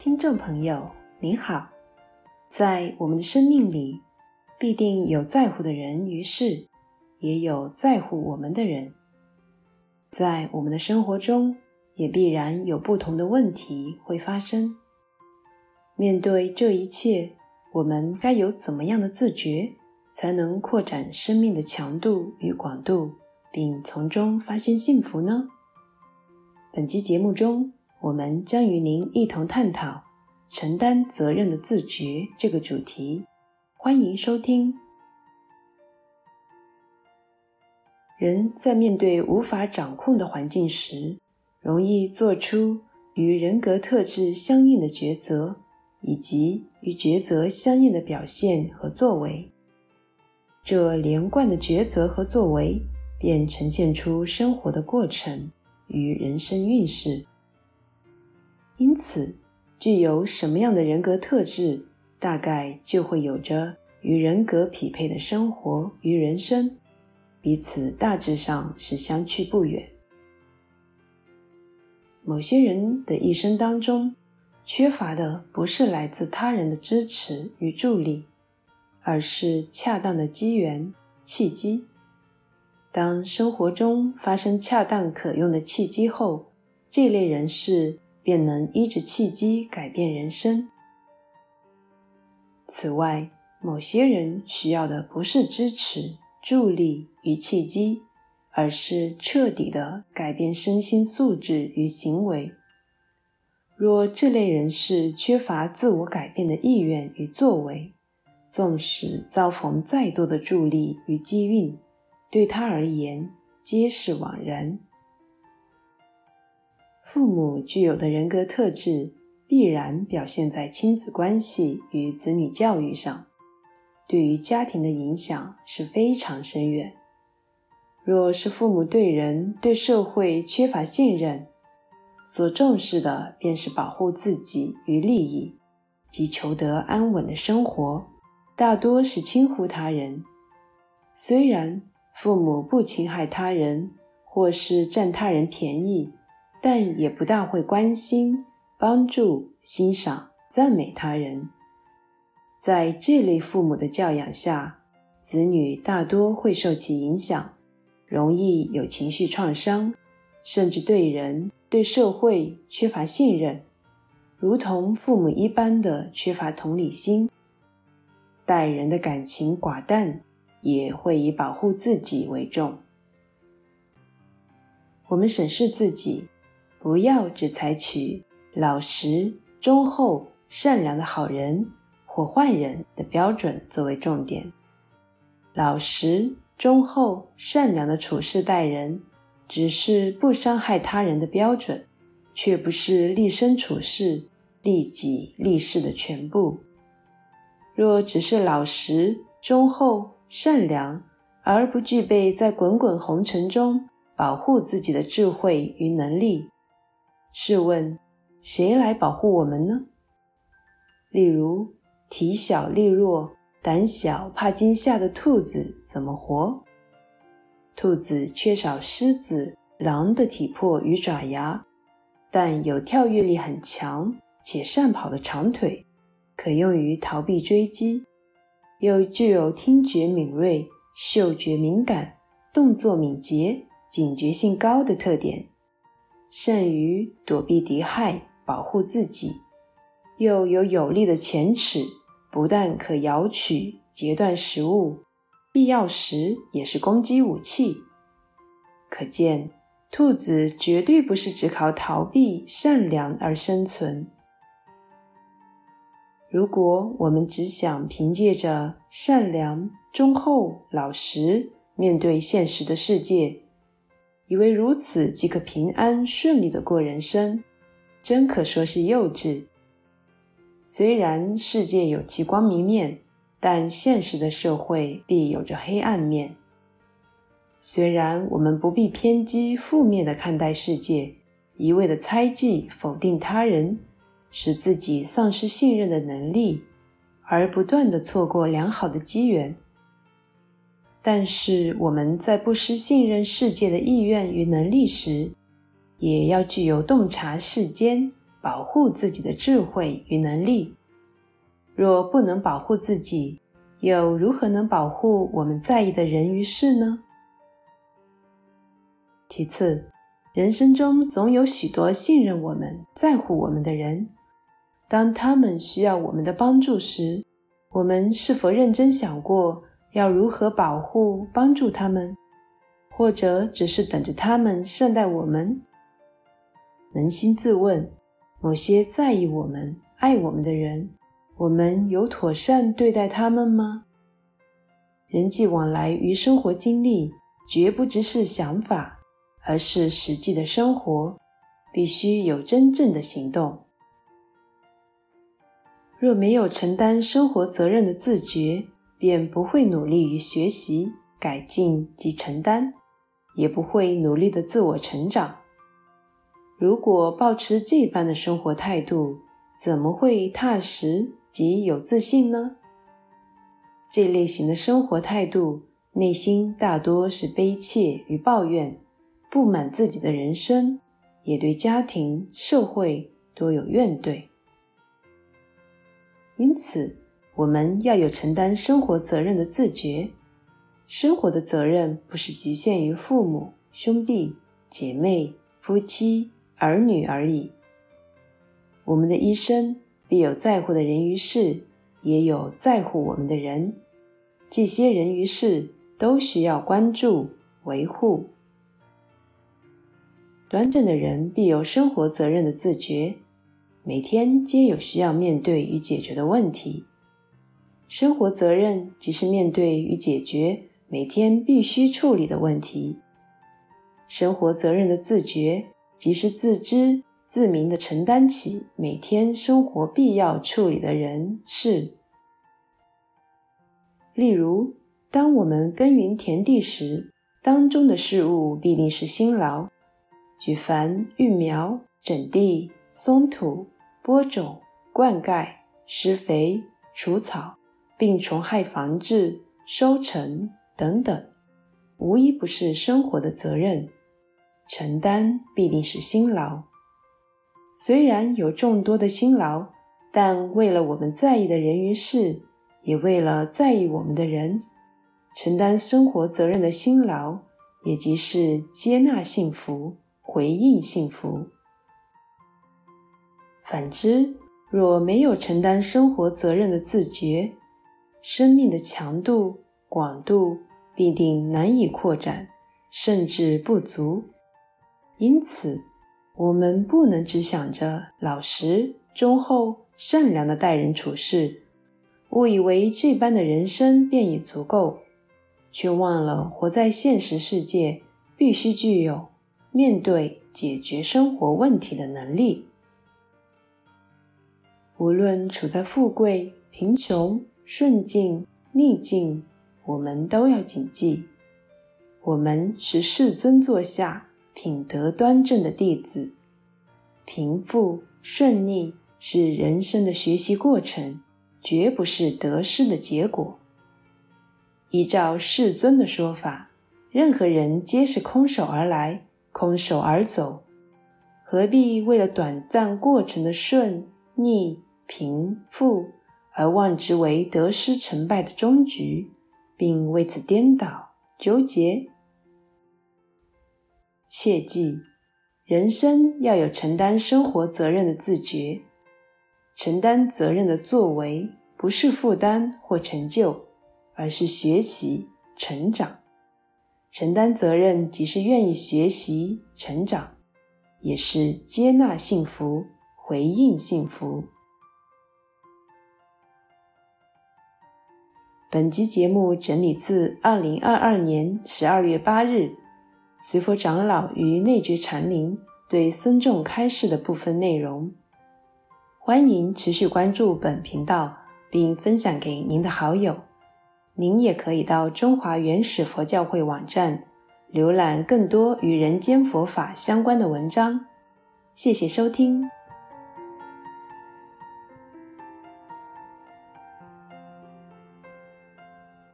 听众朋友，您好。在我们的生命里，必定有在乎的人与事，也有在乎我们的人。在我们的生活中，也必然有不同的问题会发生。面对这一切，我们该有怎么样的自觉，才能扩展生命的强度与广度，并从中发现幸福呢？本期节目中，我们将与您一同探讨承担责任的自觉这个主题，欢迎收听。人在面对无法掌控的环境时，容易做出与人格特质相应的抉择，以及与抉择相应的表现和作为。这连贯的抉择和作为，便呈现出生活的过程与人生运势。因此，具有什么样的人格特质，大概就会有着与人格匹配的生活与人生，彼此大致上是相去不远。某些人的一生当中，缺乏的不是来自他人的支持与助力，而是恰当的机缘契机。当生活中发生恰当可用的契机后，这类人士，便能依着契机改变人生。此外，某些人需要的不是支持、助力与契机，而是彻底的改变身心素质与行为。若这类人士缺乏自我改变的意愿与作为，纵使遭逢再多的助力与机运，对他而言皆是枉然。父母具有的人格特质，必然表现在亲子关系与子女教育上，对于家庭的影响是非常深远。若是父母对人、对社会缺乏信任，所重视的便是保护自己与利益，及求得安稳的生活，大多是轻忽他人。虽然父母不侵害他人，或是占他人便宜。但也不大会关心、帮助、欣赏、赞美他人。在这类父母的教养下，子女大多会受其影响，容易有情绪创伤，甚至对人、对社会缺乏信任，如同父母一般的缺乏同理心，待人的感情寡淡，也会以保护自己为重。我们审视自己。不要只采取老实、忠厚、善良的好人或坏人的标准作为重点。老实、忠厚、善良的处事待人，只是不伤害他人的标准，却不是立身处世、利己利事的全部。若只是老实、忠厚、善良，而不具备在滚滚红尘中保护自己的智慧与能力，试问，谁来保护我们呢？例如，体小力弱、胆小怕惊吓的兔子怎么活？兔子缺少狮子、狼的体魄与爪牙，但有跳跃力很强且善跑的长腿，可用于逃避追击；又具有听觉敏锐、嗅觉敏感、动作敏捷、警觉性高的特点。善于躲避敌害，保护自己，又有有力的前齿，不但可咬取、截断食物，必要时也是攻击武器。可见，兔子绝对不是只靠逃避、善良而生存。如果我们只想凭借着善良、忠厚、老实面对现实的世界，以为如此即可平安顺利地过人生，真可说是幼稚。虽然世界有其光明面，但现实的社会必有着黑暗面。虽然我们不必偏激负面地看待世界，一味地猜忌否定他人，使自己丧失信任的能力，而不断地错过良好的机缘。但是我们在不失信任世界的意愿与能力时，也要具有洞察世间、保护自己的智慧与能力。若不能保护自己，又如何能保护我们在意的人与事呢？其次，人生中总有许多信任我们、在乎我们的人。当他们需要我们的帮助时，我们是否认真想过要如何保护、帮助他们？或者只是等着他们善待我们？扪心自问，某些在意我们、爱我们的人，我们有妥善对待他们吗？人际往来与生活经历，绝不只是想法，而是实际的生活，必须有真正的行动。若没有承担生活责任的自觉，便不会努力于学习、改进及承担，也不会努力的自我成长。如果保持这般的生活态度，怎么会踏实及有自信呢？这类型的生活态度，内心大多是悲切与抱怨，不满自己的人生，也对家庭、社会多有怨怼。因此，我们要有承担生活责任的自觉。生活的责任不是局限于父母、兄弟、姐妹、夫妻、儿女而已。我们的一生必有在乎的人与事，也有在乎我们的人。这些人与事都需要关注、维护。端正的人必有生活责任的自觉。每天皆有需要面对与解决的问题，生活责任即是面对与解决每天必须处理的问题。生活责任的自觉，即是自知自明地承担起每天生活必要处理的人事。例如，当我们耕耘田地时，当中的事务必定是辛劳，举凡育苗、整地。松土、播种、灌溉、施肥、除草、病虫害防治、收成等等，无一不是生活的责任，承担必定是辛劳。虽然有众多的辛劳，但为了我们在意的人与事，也为了在意我们的人，承担生活责任的辛劳，也即是接纳幸福，回应幸福。反之，若没有承担生活责任的自觉，生命的强度、广度必定难以扩展，甚至不足。因此，我们不能只想着老实、忠厚、善良的待人处事，误以为这般的人生便已足够，却忘了活在现实世界必须具有面对、解决生活问题的能力。无论处在富贵、贫穷、顺境、逆境，我们都要谨记：我们是世尊座下品德端正的弟子。贫富顺逆是人生的学习过程，绝不是得失的结果。依照世尊的说法，任何人皆是空手而来，空手而走，何必为了短暂过程的顺逆？贫富，而望之为得失成败的终局，并为此颠倒纠结。切记，人生要有承担生活责任的自觉，承担责任的作为不是负担或成就，而是学习成长。承担责任即是愿意学习成长，也是接纳幸福，回应幸福。本集节目整理自二零二二年十二月八日，随佛长老于内觉禅林对僧众开示的部分内容。欢迎持续关注本频道，并分享给您的好友。您也可以到中华原始佛教会网站浏览更多与人间佛法相关的文章。谢谢收听。